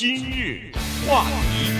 今日话题，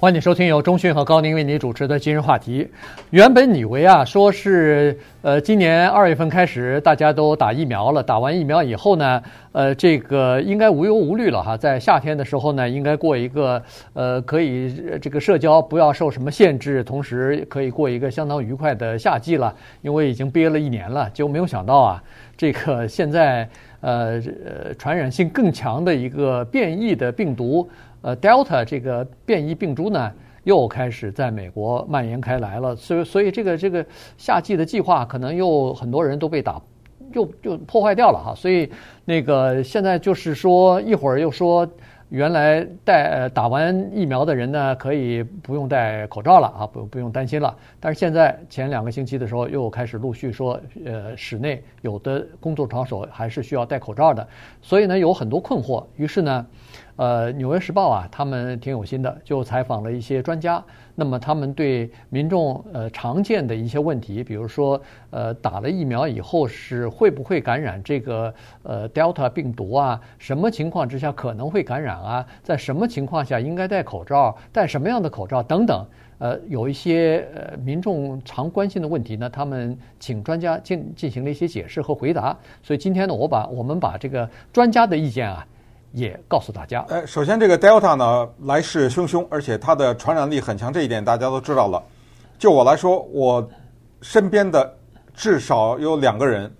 欢迎收听由钟讯和高宁为你主持的今日话题。原本以为啊，说是呃，今年二月份开始大家都打疫苗了，打完疫苗以后呢，呃，这个应该无忧无虑了哈，在夏天的时候呢，应该过一个呃，可以这个社交不要受什么限制，同时可以过一个相当愉快的夏季了。因为已经憋了一年了，就没有想到啊，这个现在。呃呃，传染性更强的一个变异的病毒，呃，Delta 这个变异病株呢，又开始在美国蔓延开来了。所以，所以这个这个夏季的计划可能又很多人都被打，又又破坏掉了哈。所以那个现在就是说，一会儿又说。原来戴打完疫苗的人呢，可以不用戴口罩了啊，不不用担心了。但是现在前两个星期的时候，又开始陆续说，呃，室内有的工作场所还是需要戴口罩的，所以呢，有很多困惑。于是呢。呃，《纽约时报》啊，他们挺有心的，就采访了一些专家。那么他们对民众呃常见的一些问题，比如说呃打了疫苗以后是会不会感染这个呃 Delta 病毒啊？什么情况之下可能会感染啊？在什么情况下应该戴口罩？戴什么样的口罩等等？呃，有一些呃民众常关心的问题呢，他们请专家进进行了一些解释和回答。所以今天呢，我把我们把这个专家的意见啊。也告诉大家，呃，首先这个 Delta 呢来势汹汹，而且它的传染力很强，这一点大家都知道了。就我来说，我身边的至少有两个人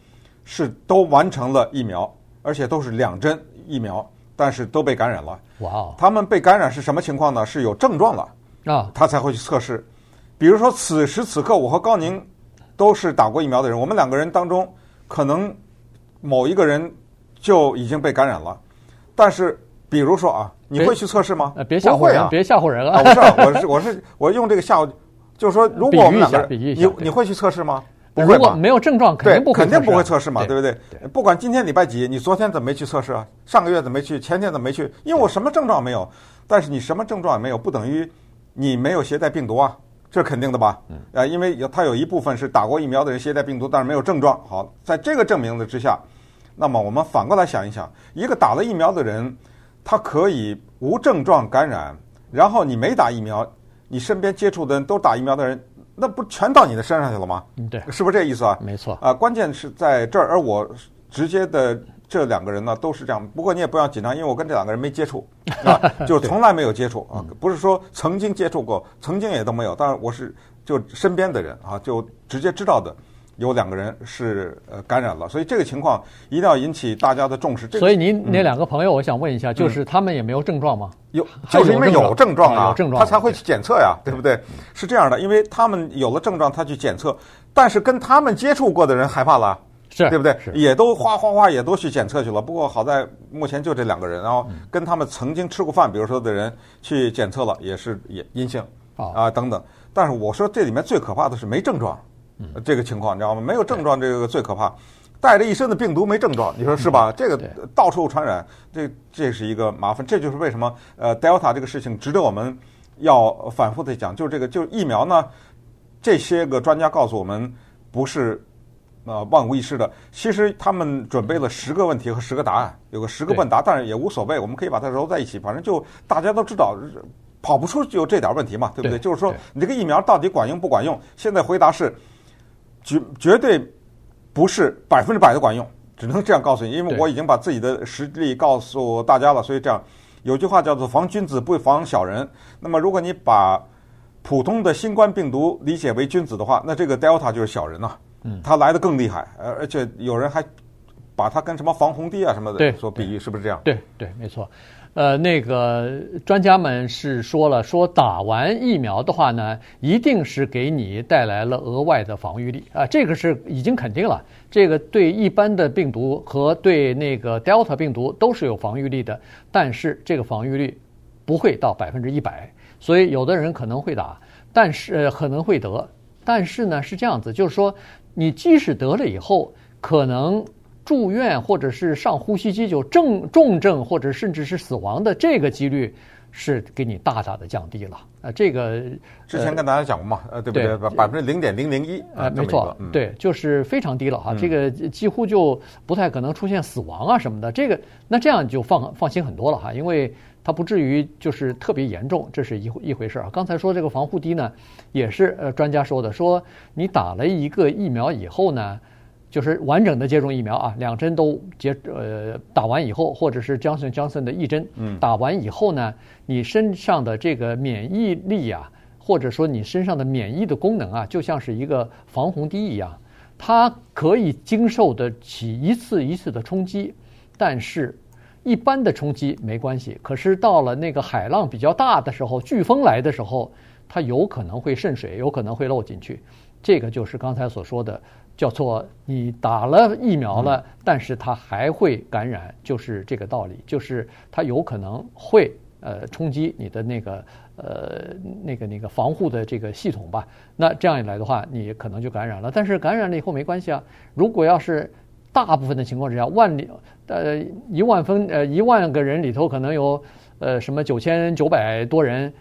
是都完成了疫苗，而且都是两针疫苗，但是都被感染了。哇哦！他们被感染是什么情况呢？是有症状了啊，他才会去测试。比如说此时此刻，我和高宁都是打过疫苗的人，我们两个人当中可能某一个人就已经被感染了。但是，比如说啊，你会去测试吗？别吓唬人，别吓唬人啊！不是，我是我是我用这个吓唬，就是说，如果我们两个人，你你会去测试吗？不会吧？没有症状，肯定不肯定不会测试嘛，对不对？不管今天礼拜几，你昨天怎么没去测试啊？上个月怎么没去？前天怎么没去？因为我什么症状没有，但是你什么症状也没有，不等于你没有携带病毒啊，这是肯定的吧？呃，因为有它有一部分是打过疫苗的人携带病毒，但是没有症状。好，在这个证明的之下。那么我们反过来想一想，一个打了疫苗的人，他可以无症状感染，然后你没打疫苗，你身边接触的人都打疫苗的人，那不全到你的身上去了吗？嗯，对，是不是这意思啊？没错。啊，关键是在这儿，而我直接的这两个人呢都是这样。不过你也不要紧张，因为我跟这两个人没接触，啊，就从来没有接触啊，不是说曾经接触过，曾经也都没有。但是我是就身边的人啊，就直接知道的。有两个人是呃感染了，所以这个情况一定要引起大家的重视。所以您那两个朋友，我想问一下，就是他们也没有症状吗？有，就是因为有症状啊，有症状，他才会去检测呀，对不对？是这样的，因为他们有了症状，他去检测，但是跟他们接触过的人害怕了，是对不对？也都哗哗哗也都去检测去了。不过好在目前就这两个人，然后跟他们曾经吃过饭，比如说的人去检测了，也是也阴性啊等等。但是我说这里面最可怕的是没症状。这个情况你知道吗？没有症状，这个最可怕。带着一身的病毒没症状，你说是吧？这个到处传染，这这是一个麻烦。这就是为什么呃，Delta 这个事情值得我们要反复的讲。就是这个，就是疫苗呢，这些个专家告诉我们不是呃万无一失的。其实他们准备了十个问题和十个答案，有个十个问答，但是也无所谓，我们可以把它揉在一起，反正就大家都知道，跑不出就这点问题嘛，对不对？就是说你这个疫苗到底管用不管用？现在回答是。绝绝对不是百分之百的管用，只能这样告诉你，因为我已经把自己的实力告诉大家了。所以这样有句话叫做“防君子不防小人”。那么，如果你把普通的新冠病毒理解为君子的话，那这个 Delta 就是小人呐。嗯，它来的更厉害，而而且有人还把它跟什么防洪堤啊什么的所比喻，是不是这样？对对，没错。呃，那个专家们是说了，说打完疫苗的话呢，一定是给你带来了额外的防御力啊，这个是已经肯定了。这个对一般的病毒和对那个 Delta 病毒都是有防御力的，但是这个防御力不会到百分之一百，所以有的人可能会打，但是可能会得，但是呢是这样子，就是说你即使得了以后，可能。住院或者是上呼吸机就重重症或者甚至是死亡的这个几率是给你大大的降低了。啊，这个之前跟大家讲过嘛，呃，对不对？百百分之零点零零一，呃，没错，嗯、对，就是非常低了哈。这个几乎就不太可能出现死亡啊什么的。这个那这样就放放心很多了哈，因为它不至于就是特别严重，这是一一回事啊。刚才说这个防护低呢，也是呃专家说的，说你打了一个疫苗以后呢。就是完整的接种疫苗啊，两针都接呃打完以后，或者是 Johnson Johnson 的一针，打完以后呢，你身上的这个免疫力啊，或者说你身上的免疫的功能啊，就像是一个防洪堤一样，它可以经受得起一次一次的冲击，但是一般的冲击没关系。可是到了那个海浪比较大的时候，飓风来的时候，它有可能会渗水，有可能会漏进去。这个就是刚才所说的。叫做你打了疫苗了，嗯、但是它还会感染，就是这个道理，就是它有可能会呃冲击你的那个呃那个那个防护的这个系统吧。那这样一来的话，你可能就感染了。但是感染了以后没关系啊。如果要是大部分的情况之下，万里呃一万分呃一万个人里头可能有呃什么九千九百多人，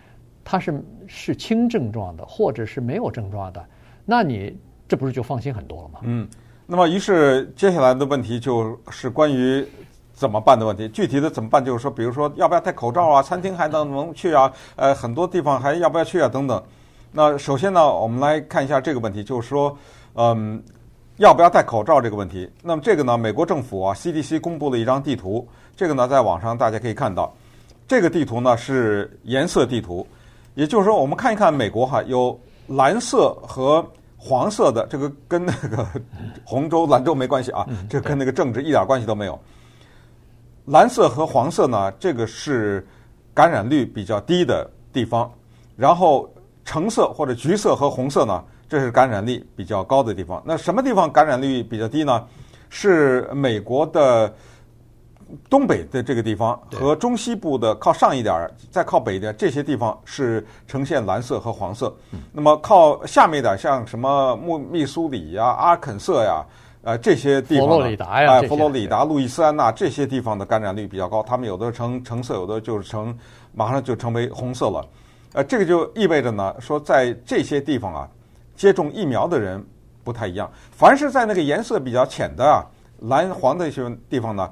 他是是轻症状的，或者是没有症状的，那你。这不是就放心很多了吗？嗯，那么于是接下来的问题就是关于怎么办的问题。具体的怎么办，就是说，比如说要不要戴口罩啊？餐厅还能不能去啊？呃，很多地方还要不要去啊？等等。那首先呢，我们来看一下这个问题，就是说，嗯，要不要戴口罩这个问题。那么这个呢，美国政府啊，CDC 公布了一张地图，这个呢，在网上大家可以看到，这个地图呢是颜色地图，也就是说，我们看一看美国哈，有蓝色和。黄色的这个跟那个红州、兰州没关系啊，这跟那个政治一点关系都没有。蓝色和黄色呢，这个是感染率比较低的地方。然后橙色或者橘色和红色呢，这是感染力比较高的地方。那什么地方感染率比较低呢？是美国的。东北的这个地方和中西部的靠上一点儿，再靠北一点，这些地方是呈现蓝色和黄色。那么靠下面一点，像什么密密苏里呀、阿肯色呀，呃，这些地方，佛罗里达呀，佛罗里达、路易斯安那这些地方的感染率比较高。他们有的成橙色，有的就是成马上就成为红色了。呃，这个就意味着呢，说在这些地方啊，接种疫苗的人不太一样。凡是在那个颜色比较浅的啊，蓝黄的一些地方呢。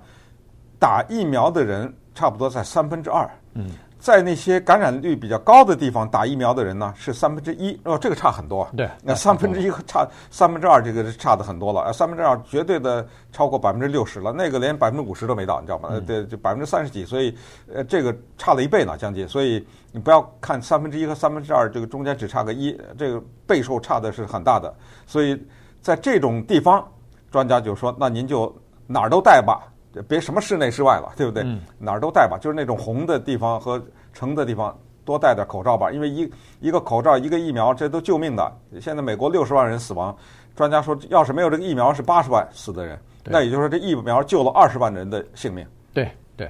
打疫苗的人差不多在三分之二，嗯，在那些感染率比较高的地方打疫苗的人呢是三分之一，哦，这个差很多。对，那三分之一和差三分之二，这个是差的很多了。三分之二绝对的超过百分之六十了，那个连百分之五十都没到，你知道吗？呃、嗯，对，就百分之三十几，所以呃，这个差了一倍呢，将近。所以你不要看三分之一和三分之二，这个中间只差个一，这个倍数差的是很大的。所以在这种地方，专家就说，那您就哪儿都带吧。别什么室内室外了，对不对？嗯、哪儿都戴吧，就是那种红的地方和橙的地方多戴点口罩吧，因为一一个口罩一个疫苗这都救命的。现在美国六十万人死亡，专家说要是没有这个疫苗是八十万死的人，那也就是说这疫苗救了二十万人的性命。对对，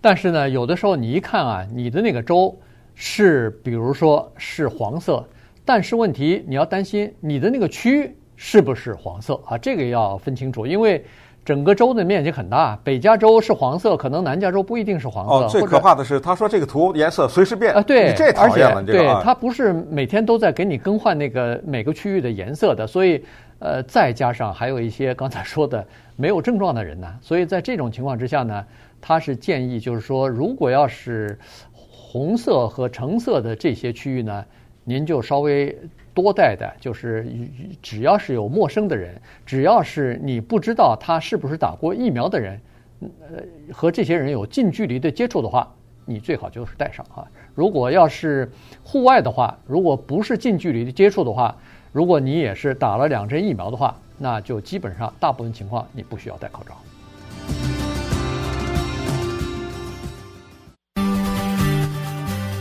但是呢，有的时候你一看啊，你的那个州是比如说是黄色，但是问题你要担心你的那个区是不是黄色啊？这个要分清楚，因为。整个州的面积很大，北加州是黄色，可能南加州不一定是黄色。哦，最可怕的是，他说这个图颜色随时变啊，对，这讨厌了，这个。对，它不是每天都在给你更换那个每个区域的颜色的，所以呃，再加上还有一些刚才说的没有症状的人呢，所以在这种情况之下呢，他是建议就是说，如果要是红色和橙色的这些区域呢，您就稍微。多戴的，就是只要是有陌生的人，只要是你不知道他是不是打过疫苗的人，呃，和这些人有近距离的接触的话，你最好就是戴上啊。如果要是户外的话，如果不是近距离的接触的话，如果你也是打了两针疫苗的话，那就基本上大部分情况你不需要戴口罩。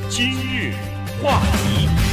今日话题。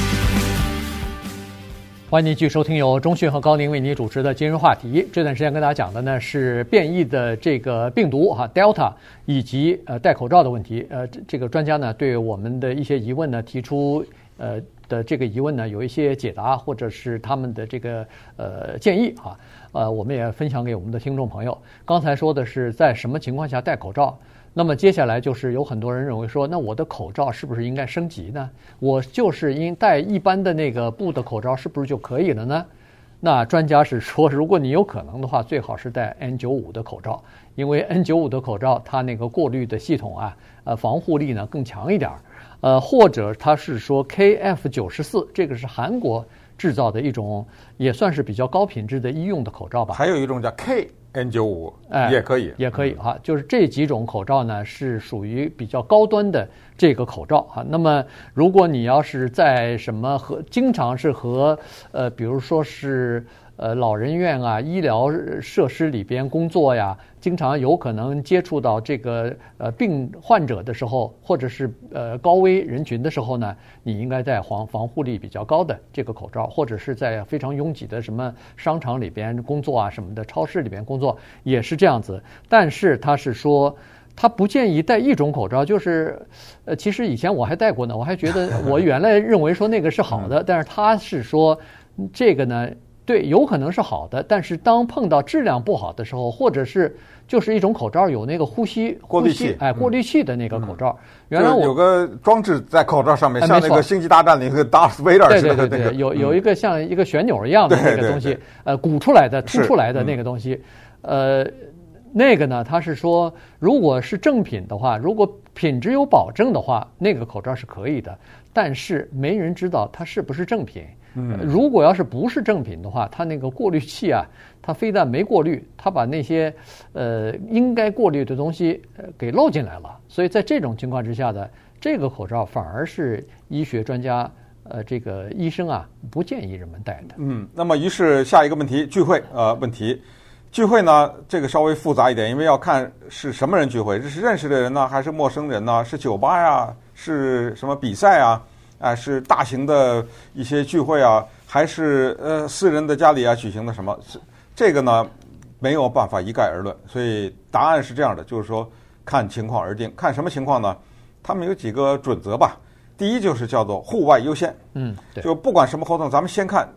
欢迎您继续收听由中讯和高宁为您主持的今日话题。这段时间跟大家讲的呢是变异的这个病毒哈，Delta，以及呃戴口罩的问题。呃，这个专家呢对我们的一些疑问呢提出呃的这个疑问呢有一些解答，或者是他们的这个呃建议啊。呃，我们也分享给我们的听众朋友。刚才说的是在什么情况下戴口罩？那么接下来就是有很多人认为说，那我的口罩是不是应该升级呢？我就是应戴一般的那个布的口罩，是不是就可以了呢？那专家是说，如果你有可能的话，最好是戴 N95 的口罩，因为 N95 的口罩它那个过滤的系统啊，呃，防护力呢更强一点儿。呃，或者他是说 KF94，这个是韩国制造的一种，也算是比较高品质的医用的口罩吧。还有一种叫 K。N95，哎，也可以，也可以哈。就是这几种口罩呢，是属于比较高端的这个口罩哈。那么，如果你要是在什么和经常是和呃，比如说是。呃，老人院啊，医疗设施里边工作呀，经常有可能接触到这个呃病患者的时候，或者是呃高危人群的时候呢，你应该戴防防护力比较高的这个口罩，或者是在非常拥挤的什么商场里边工作啊什么的，超市里边工作也是这样子。但是他是说，他不建议戴一种口罩，就是呃，其实以前我还戴过呢，我还觉得我原来认为说那个是好的，但是他是说这个呢。对，有可能是好的，但是当碰到质量不好的时候，或者是就是一种口罩有那个呼吸过滤器，哎，过滤器的那个口罩，原来我有个装置在口罩上面，像那个星际大战里那个 Darth Vader 似的那个，对对对，有有一个像一个旋钮一样的那个东西，呃，鼓出来的、凸出来的那个东西，呃，那个呢，他是说，如果是正品的话，如果品质有保证的话，那个口罩是可以的，但是没人知道它是不是正品。嗯，如果要是不是正品的话，它那个过滤器啊，它非但没过滤，它把那些呃应该过滤的东西呃给漏进来了。所以在这种情况之下呢，这个口罩反而是医学专家呃这个医生啊不建议人们戴的。嗯，那么于是下一个问题，聚会呃问题，聚会呢这个稍微复杂一点，因为要看是什么人聚会，这是认识的人呢，还是陌生人呢？是酒吧呀，是什么比赛啊？啊，是大型的一些聚会啊，还是呃私人的家里啊举行的什么？这个呢没有办法一概而论，所以答案是这样的，就是说看情况而定。看什么情况呢？他们有几个准则吧。第一就是叫做户外优先，嗯，就不管什么活动，咱们先看。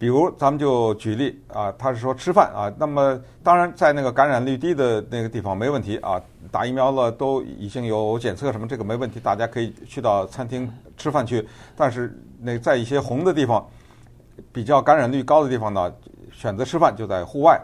比如咱们就举例啊，他是说吃饭啊，那么当然在那个感染率低的那个地方没问题啊。打疫苗了都已经有检测什么，这个没问题，大家可以去到餐厅吃饭去。但是那在一些红的地方，比较感染率高的地方呢，选择吃饭就在户外，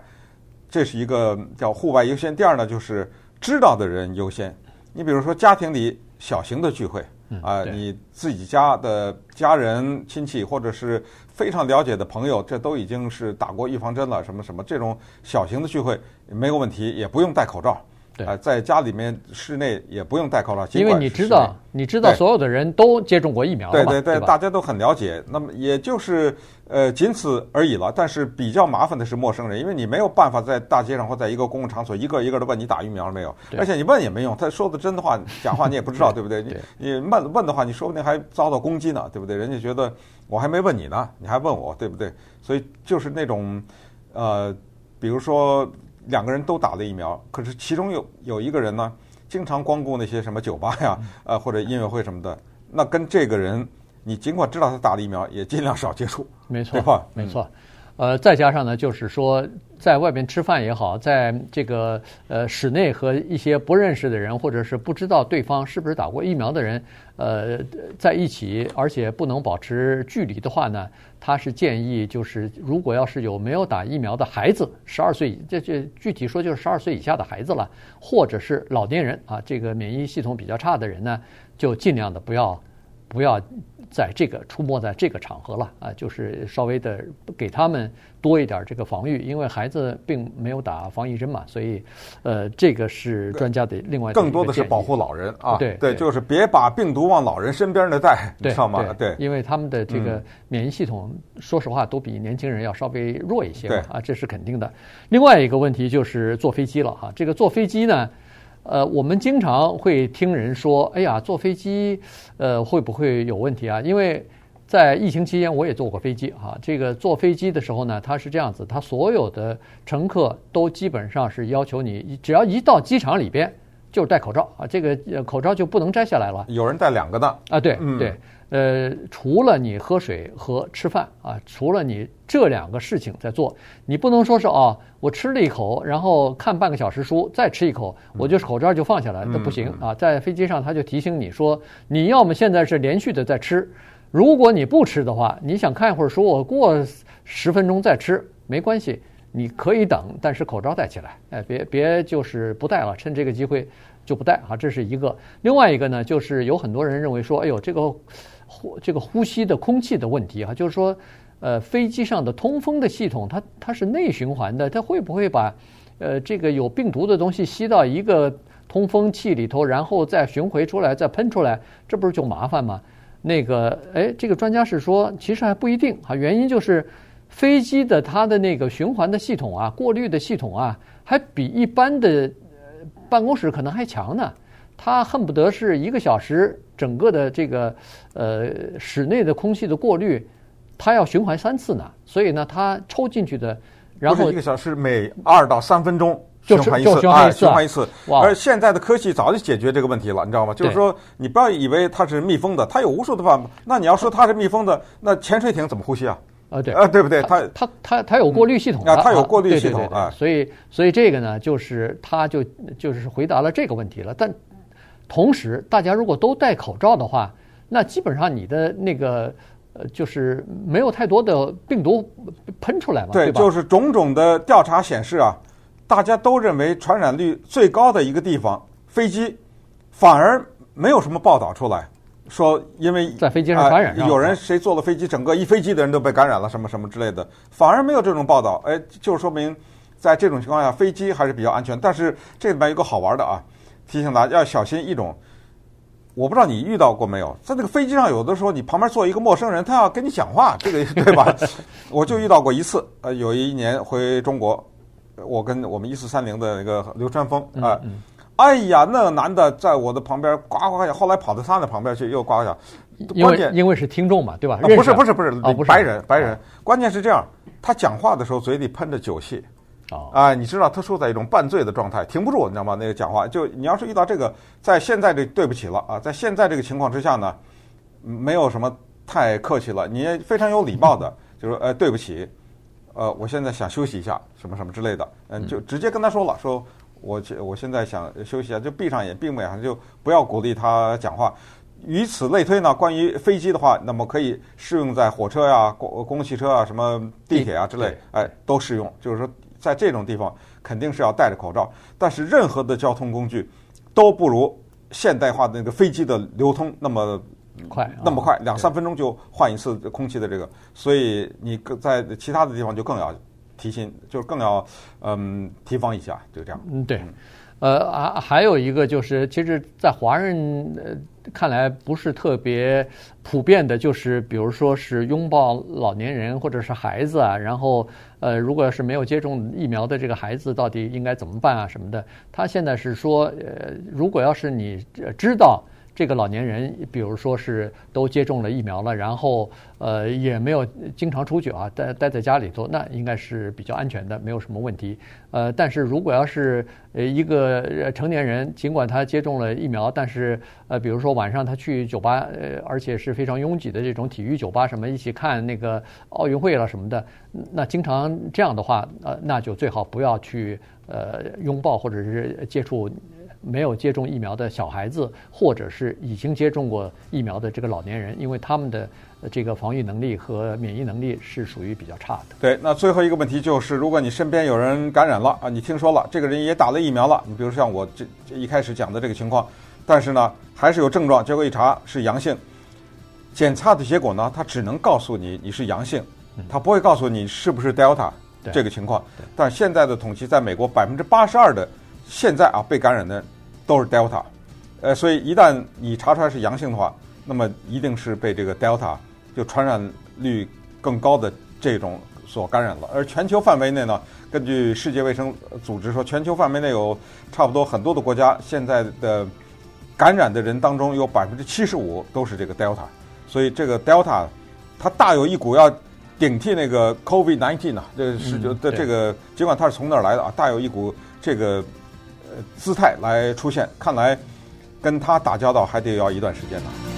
这是一个叫户外优先。第二呢，就是知道的人优先。你比如说家庭里小型的聚会啊，你自己家的家人亲戚或者是非常了解的朋友，这都已经是打过预防针了，什么什么这种小型的聚会没有问题，也不用戴口罩。对，在家里面室内也不用戴口罩，因为你知道，你知道所有的人都接种过疫苗了，对对对，大家都很了解。那么也就是呃，仅此而已了。但是比较麻烦的是陌生人，因为你没有办法在大街上或在一个公共场所一个一个的问你打疫苗了没有，而且你问也没用，他说的真的话假话你也不知道，对不对？你你问问的话，你说不定还遭到攻击呢，对不对？人家觉得我还没问你呢，你还问我，对不对？所以就是那种呃，比如说。两个人都打了疫苗，可是其中有有一个人呢，经常光顾那些什么酒吧呀，呃或者音乐会什么的，那跟这个人，你尽管知道他打了疫苗，也尽量少接触，没错，对吧？没错。呃，再加上呢，就是说，在外边吃饭也好，在这个呃室内和一些不认识的人，或者是不知道对方是不是打过疫苗的人，呃，在一起，而且不能保持距离的话呢，他是建议，就是如果要是有没有打疫苗的孩子，十二岁，这这具体说就是十二岁以下的孩子了，或者是老年人啊，这个免疫系统比较差的人呢，就尽量的不要不要。在这个出没在这个场合了啊，就是稍微的给他们多一点这个防御，因为孩子并没有打防疫针嘛，所以，呃，这个是专家的另外更多的是保护老人啊，对对，就是别把病毒往老人身边的带，你知道吗？对，因为他们的这个免疫系统，说实话都比年轻人要稍微弱一些啊，这是肯定的。另外一个问题就是坐飞机了哈，这个坐飞机呢。呃，我们经常会听人说：“哎呀，坐飞机，呃，会不会有问题啊？”因为在疫情期间，我也坐过飞机啊。这个坐飞机的时候呢，它是这样子，它所有的乘客都基本上是要求你，只要一到机场里边，就是戴口罩啊，这个口罩就不能摘下来了。有人戴两个的啊，对对。呃，除了你喝水和吃饭啊，除了你这两个事情在做，你不能说是哦，我吃了一口，然后看半个小时书，再吃一口，我就是口罩就放下来，那不行啊。在飞机上他就提醒你说，你要么现在是连续的在吃，如果你不吃的话，你想看一会儿书，我过十分钟再吃没关系，你可以等，但是口罩戴起来，哎，别别就是不戴了，趁这个机会就不戴啊，这是一个。另外一个呢，就是有很多人认为说，哎呦，这个。呼这个呼吸的空气的问题啊，就是说，呃，飞机上的通风的系统，它它是内循环的，它会不会把呃这个有病毒的东西吸到一个通风器里头，然后再巡回出来，再喷出来，这不是就麻烦吗？那个，哎，这个专家是说，其实还不一定啊，原因就是飞机的它的那个循环的系统啊，过滤的系统啊，还比一般的办公室可能还强呢。它恨不得是一个小时，整个的这个呃室内的空气的过滤，它要循环三次呢。所以呢，它抽进去的，然后一个小时每二到三分钟循环一次，循环一次，循环一次。而现在的科技早就解决这个问题了，你知道吗？就是说，你不要以为它是密封的，它有无数的办法。那你要说它是密封的，那潜水艇怎么呼吸啊？啊，对啊，对不对？它它它它有过滤系统啊，它有过滤系统啊。所以所以这个呢，就是它就就是回答了这个问题了，但。同时，大家如果都戴口罩的话，那基本上你的那个呃，就是没有太多的病毒喷出来嘛，对？就是种种的调查显示啊，大家都认为传染率最高的一个地方，飞机，反而没有什么报道出来，说因为在飞机上传染上、呃，有人谁坐了飞机，整个一飞机的人都被感染了，什么什么之类的，反而没有这种报道，哎，就说明在这种情况下，飞机还是比较安全。但是这里面有个好玩的啊。提醒大家要小心一种，我不知道你遇到过没有，在那个飞机上，有的时候你旁边坐一个陌生人，他要跟你讲话，这个 对吧？我就遇到过一次，呃，有一年回中国，我跟我们一四三零的那个刘川峰啊，哎呀，那个男的在我的旁边呱呱呱，后来跑到他的旁边去又呱呱叫，关键因为是听众嘛，对吧？不是不是不是，白人白人，关键是这样，他讲话的时候嘴里喷着酒气。啊、呃，你知道他处在一种半醉的状态，停不住，你知道吗？那个讲话，就你要是遇到这个，在现在这对不起了啊，在现在这个情况之下呢，没有什么太客气了，你也非常有礼貌的，就说呃对不起，呃我现在想休息一下，什么什么之类的，嗯，就直接跟他说了，说我我现在想休息一下，就闭上眼，闭目养神，就不要鼓励他讲话。以此类推呢，关于飞机的话，那么可以适用在火车呀、公公共汽车啊、什么地铁啊之类，哎，都适用，就是说。在这种地方肯定是要戴着口罩，但是任何的交通工具都不如现代化的那个飞机的流通那么快，那么快，两三分钟就换一次空气的这个，所以你在其他的地方就更要提心，就更要嗯提防一下，就这样。嗯，对。呃，还还有一个就是，其实，在华人看来不是特别普遍的，就是比如说是拥抱老年人或者是孩子啊，然后呃，如果要是没有接种疫苗的这个孩子，到底应该怎么办啊什么的？他现在是说，呃，如果要是你知道。这个老年人，比如说是都接种了疫苗了，然后呃也没有经常出去啊，待待在家里头，那应该是比较安全的，没有什么问题。呃，但是如果要是呃一个成年人，尽管他接种了疫苗，但是呃比如说晚上他去酒吧，呃而且是非常拥挤的这种体育酒吧什么，一起看那个奥运会了什么的，那经常这样的话，呃那就最好不要去呃拥抱或者是接触。没有接种疫苗的小孩子，或者是已经接种过疫苗的这个老年人，因为他们的这个防御能力和免疫能力是属于比较差的。对，那最后一个问题就是，如果你身边有人感染了啊，你听说了这个人也打了疫苗了，你比如像我这一开始讲的这个情况，但是呢还是有症状，结果一查是阳性，检测的结果呢，他只能告诉你你是阳性，他不会告诉你是不是 Delta 这个情况。但现在的统计，在美国百分之八十二的现在啊被感染的。都是 Delta，呃，所以一旦你查出来是阳性的话，那么一定是被这个 Delta 就传染率更高的这种所感染了。而全球范围内呢，根据世界卫生组织说，全球范围内有差不多很多的国家现在的感染的人当中有百分之七十五都是这个 Delta，所以这个 Delta 它大有一股要顶替那个 COVID-19 啊，这是的这个尽管它是从那儿来的啊，大有一股这个。姿态来出现，看来跟他打交道还得要一段时间呢。